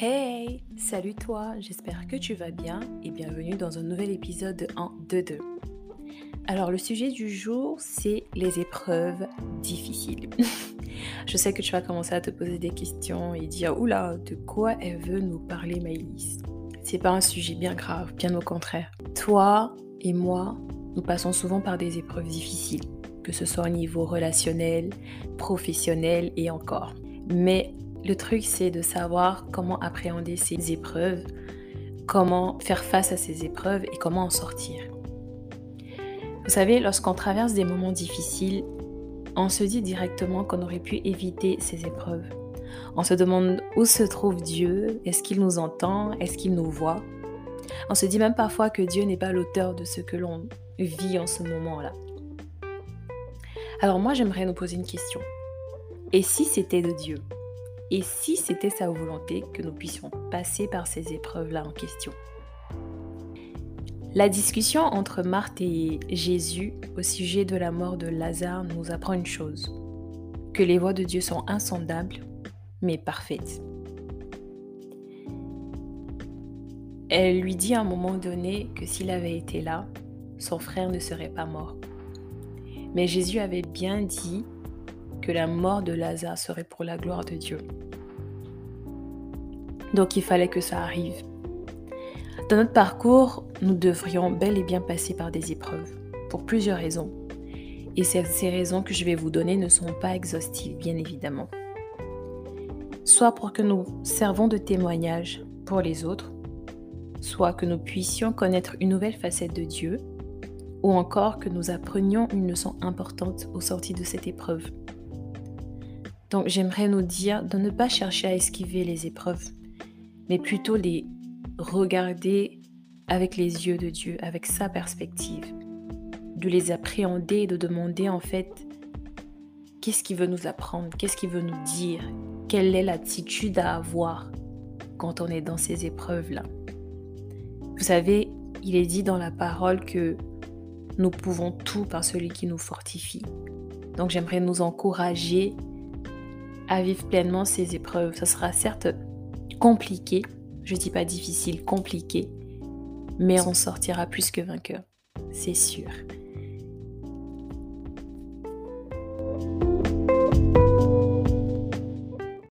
Hey, salut toi, j'espère que tu vas bien et bienvenue dans un nouvel épisode de 1, 2, 2. Alors le sujet du jour, c'est les épreuves difficiles. Je sais que tu vas commencer à te poser des questions et dire oula, de quoi elle veut nous parler Maëlys C'est pas un sujet bien grave, bien au contraire. Toi et moi, nous passons souvent par des épreuves difficiles, que ce soit au niveau relationnel, professionnel et encore. Mais le truc, c'est de savoir comment appréhender ces épreuves, comment faire face à ces épreuves et comment en sortir. Vous savez, lorsqu'on traverse des moments difficiles, on se dit directement qu'on aurait pu éviter ces épreuves. On se demande où se trouve Dieu, est-ce qu'il nous entend, est-ce qu'il nous voit? On se dit même parfois que Dieu n'est pas l'auteur de ce que l'on vit en ce moment-là. Alors moi, j'aimerais nous poser une question. Et si c'était de Dieu? Et si c'était sa volonté que nous puissions passer par ces épreuves-là en question? La discussion entre Marthe et Jésus au sujet de la mort de Lazare nous apprend une chose, que les voies de Dieu sont insondables, mais parfaites. Elle lui dit à un moment donné que s'il avait été là, son frère ne serait pas mort. Mais Jésus avait bien dit que la mort de Lazare serait pour la gloire de Dieu. Donc il fallait que ça arrive. Dans notre parcours, nous devrions bel et bien passer par des épreuves, pour plusieurs raisons. Et ces raisons que je vais vous donner ne sont pas exhaustives, bien évidemment. Soit pour que nous servons de témoignage pour les autres, soit que nous puissions connaître une nouvelle facette de Dieu, ou encore que nous apprenions une leçon importante au sorti de cette épreuve. Donc j'aimerais nous dire de ne pas chercher à esquiver les épreuves, mais plutôt les regarder avec les yeux de Dieu, avec sa perspective, de les appréhender et de demander en fait qu'est-ce qu'il veut nous apprendre, qu'est-ce qu'il veut nous dire, quelle est l'attitude à avoir quand on est dans ces épreuves-là. Vous savez, il est dit dans la parole que nous pouvons tout par celui qui nous fortifie. Donc j'aimerais nous encourager à vivre pleinement ces épreuves. Ça sera certes compliqué, je dis pas difficile, compliqué, mais on sortira plus que vainqueur, c'est sûr.